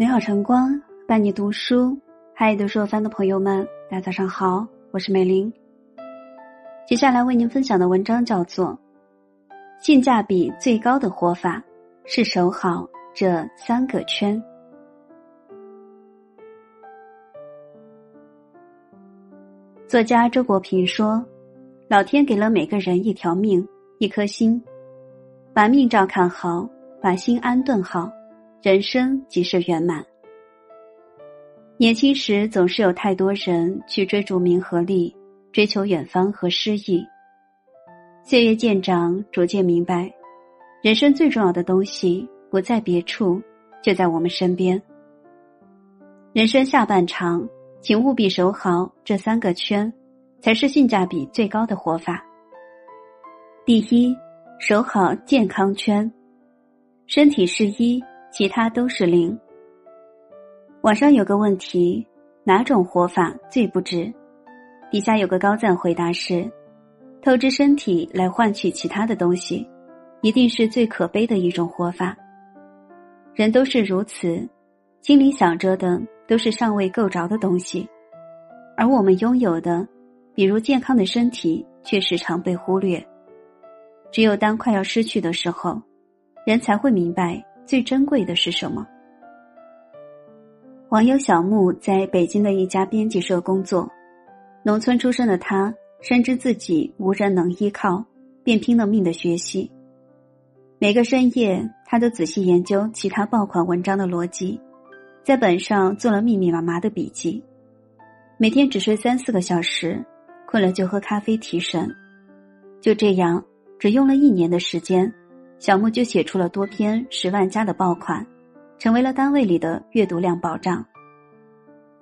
美好晨光伴你读书，嗨，读书翻的朋友们，大家早上好，我是美玲。接下来为您分享的文章叫做《性价比最高的活法是守好这三个圈》。作家周国平说：“老天给了每个人一条命，一颗心，把命照看好，把心安顿好，人生即是圆满。”年轻时总是有太多人去追逐名和利，追求远方和诗意。岁月渐长，逐渐明白，人生最重要的东西不在别处，就在我们身边。人生下半场。请务必守好这三个圈，才是性价比最高的活法。第一，守好健康圈，身体是一，其他都是零。网上有个问题：哪种活法最不值？底下有个高赞回答是：透支身体来换取其他的东西，一定是最可悲的一种活法。人都是如此，心里想着的。都是尚未够着的东西，而我们拥有的，比如健康的身体，却时常被忽略。只有当快要失去的时候，人才会明白最珍贵的是什么。网友小木在北京的一家编辑社工作，农村出身的他深知自己无人能依靠，便拼了命的学习。每个深夜，他都仔细研究其他爆款文章的逻辑。在本上做了密密麻麻的笔记，每天只睡三四个小时，困了就喝咖啡提神。就这样，只用了一年的时间，小木就写出了多篇十万加的爆款，成为了单位里的阅读量保障。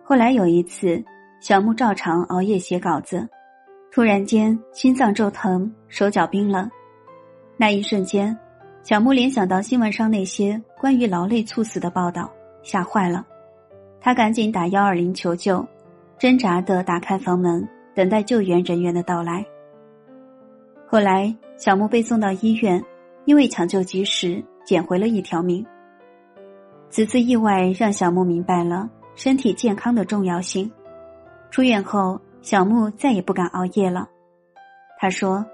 后来有一次，小木照常熬夜写稿子，突然间心脏骤疼，手脚冰冷。那一瞬间，小木联想到新闻上那些关于劳累猝死的报道。吓坏了，他赶紧打幺二零求救，挣扎的打开房门，等待救援人员的到来。后来，小木被送到医院，因为抢救及时，捡回了一条命。此次意外让小木明白了身体健康的重要性。出院后，小木再也不敢熬夜了。他说：“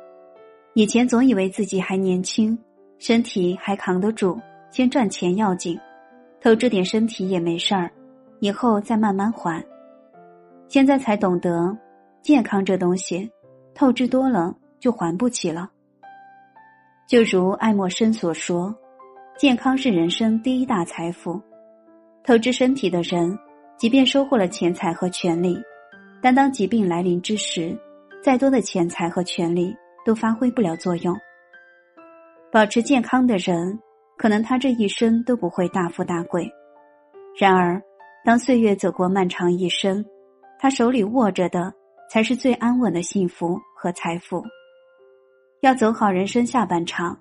以前总以为自己还年轻，身体还扛得住，先赚钱要紧。”透支点身体也没事儿，以后再慢慢还。现在才懂得，健康这东西，透支多了就还不起了。就如爱默生所说，健康是人生第一大财富。透支身体的人，即便收获了钱财和权利，但当疾病来临之时，再多的钱财和权利都发挥不了作用。保持健康的人。可能他这一生都不会大富大贵，然而，当岁月走过漫长一生，他手里握着的才是最安稳的幸福和财富。要走好人生下半场，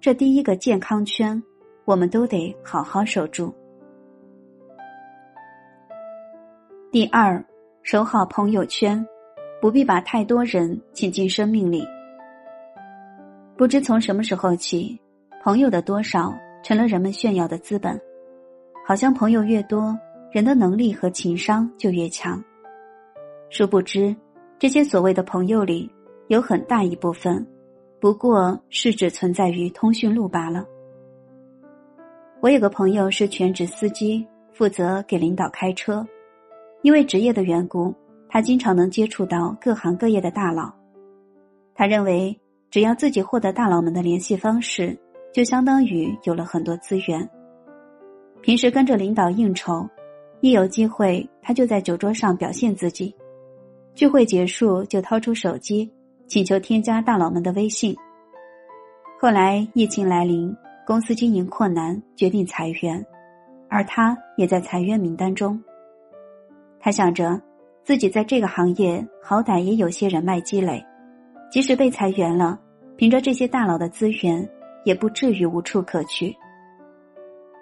这第一个健康圈，我们都得好好守住。第二，守好朋友圈，不必把太多人请进生命里。不知从什么时候起。朋友的多少成了人们炫耀的资本，好像朋友越多，人的能力和情商就越强。殊不知，这些所谓的朋友里，有很大一部分，不过是只存在于通讯录罢了。我有个朋友是全职司机，负责给领导开车，因为职业的缘故，他经常能接触到各行各业的大佬。他认为，只要自己获得大佬们的联系方式。就相当于有了很多资源。平时跟着领导应酬，一有机会他就在酒桌上表现自己。聚会结束就掏出手机，请求添加大佬们的微信。后来疫情来临，公司经营困难，决定裁员，而他也在裁员名单中。他想着，自己在这个行业好歹也有些人脉积累，即使被裁员了，凭着这些大佬的资源。也不至于无处可去。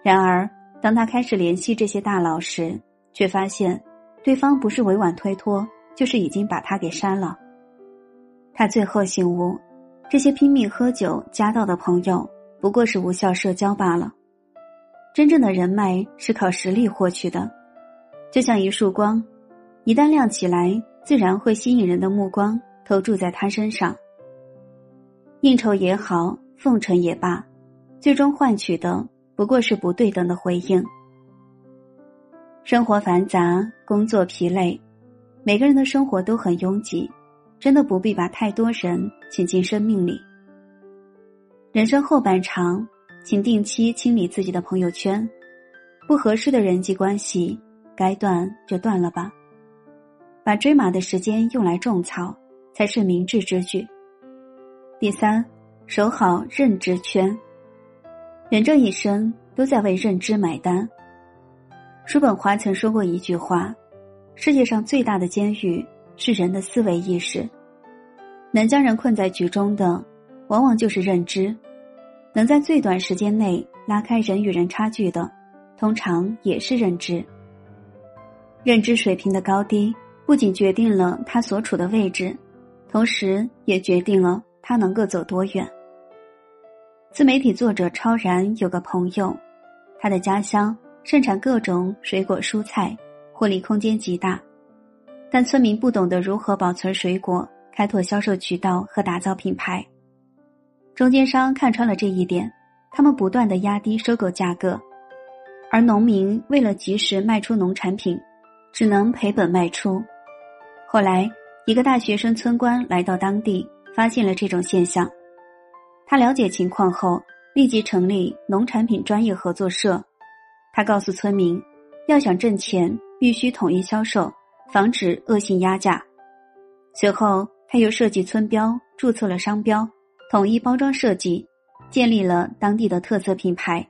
然而，当他开始联系这些大佬时，却发现，对方不是委婉推脱，就是已经把他给删了。他最后醒悟，这些拼命喝酒加到的朋友，不过是无效社交罢了。真正的人脉是靠实力获取的，就像一束光，一旦亮起来，自然会吸引人的目光投注在他身上。应酬也好，奉承也罢，最终换取的不过是不对等的回应。生活繁杂，工作疲累，每个人的生活都很拥挤，真的不必把太多人请进生命里。人生后半场，请定期清理自己的朋友圈，不合适的人际关系，该断就断了吧。把追马的时间用来种草，才是明智之举。第三，守好认知圈。人这一生都在为认知买单。叔本华曾说过一句话：“世界上最大的监狱是人的思维意识。能将人困在局中的，往往就是认知；能在最短时间内拉开人与人差距的，通常也是认知。认知水平的高低，不仅决定了他所处的位置，同时也决定了。”他能够走多远？自媒体作者超然有个朋友，他的家乡盛产各种水果蔬菜，获利空间极大，但村民不懂得如何保存水果、开拓销售渠道和打造品牌。中间商看穿了这一点，他们不断的压低收购价格，而农民为了及时卖出农产品，只能赔本卖出。后来，一个大学生村官来到当地。发现了这种现象，他了解情况后，立即成立农产品专业合作社。他告诉村民，要想挣钱，必须统一销售，防止恶性压价。随后，他又设计村标，注册了商标，统一包装设计，建立了当地的特色品牌。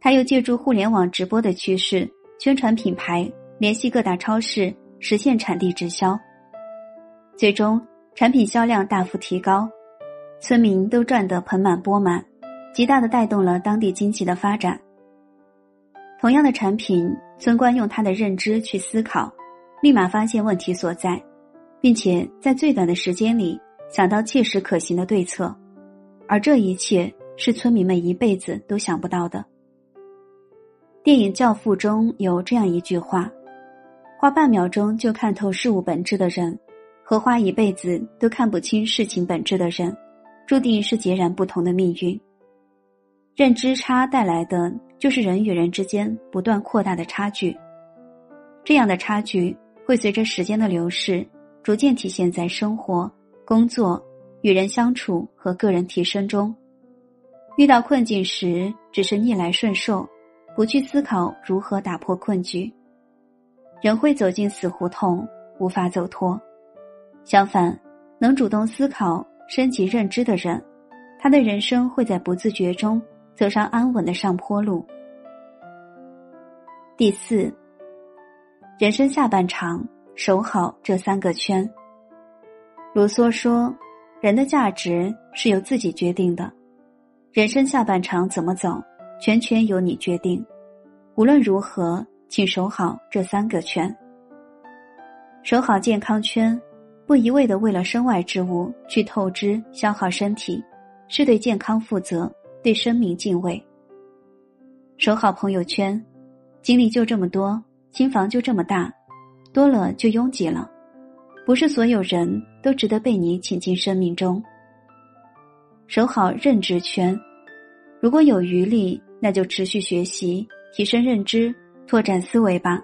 他又借助互联网直播的趋势，宣传品牌，联系各大超市，实现产地直销。最终。产品销量大幅提高，村民都赚得盆满钵满，极大的带动了当地经济的发展。同样的产品，村官用他的认知去思考，立马发现问题所在，并且在最短的时间里想到切实可行的对策，而这一切是村民们一辈子都想不到的。电影《教父》中有这样一句话：“花半秒钟就看透事物本质的人。”和花一辈子都看不清事情本质的人，注定是截然不同的命运。认知差带来的就是人与人之间不断扩大的差距，这样的差距会随着时间的流逝，逐渐体现在生活、工作、与人相处和个人提升中。遇到困境时，只是逆来顺受，不去思考如何打破困局，人会走进死胡同，无法走脱。相反，能主动思考、升级认知的人，他的人生会在不自觉中走上安稳的上坡路。第四，人生下半场守好这三个圈。卢梭说：“人的价值是由自己决定的，人生下半场怎么走，全权由你决定。无论如何，请守好这三个圈，守好健康圈。”不一味的为了身外之物去透支消耗身体，是对健康负责，对生命敬畏。守好朋友圈，精力就这么多，心房就这么大，多了就拥挤了。不是所有人都值得被你请进生命中。守好认知圈，如果有余力，那就持续学习，提升认知，拓展思维吧。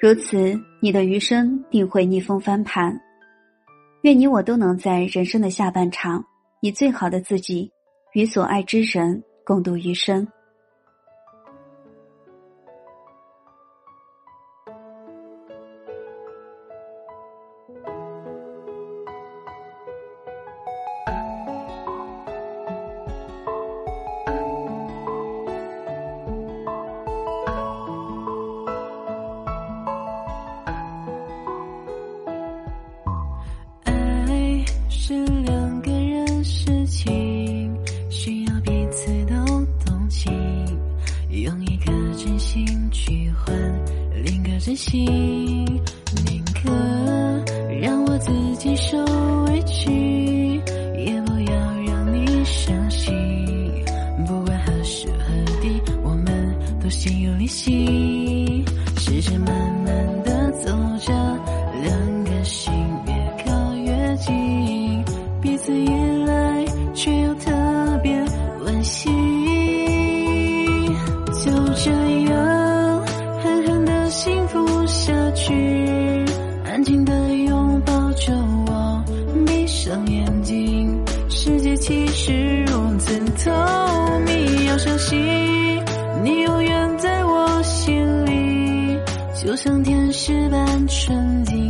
如此，你的余生定会逆风翻盘。愿你我都能在人生的下半场，以最好的自己，与所爱之人共度余生。真心，宁可让我自己受委屈，也不要让你伤心。不管何时何地，我们都心有灵犀眼睛，世界其实如此透明。要相信，你永远在我心里，就像天使般纯净。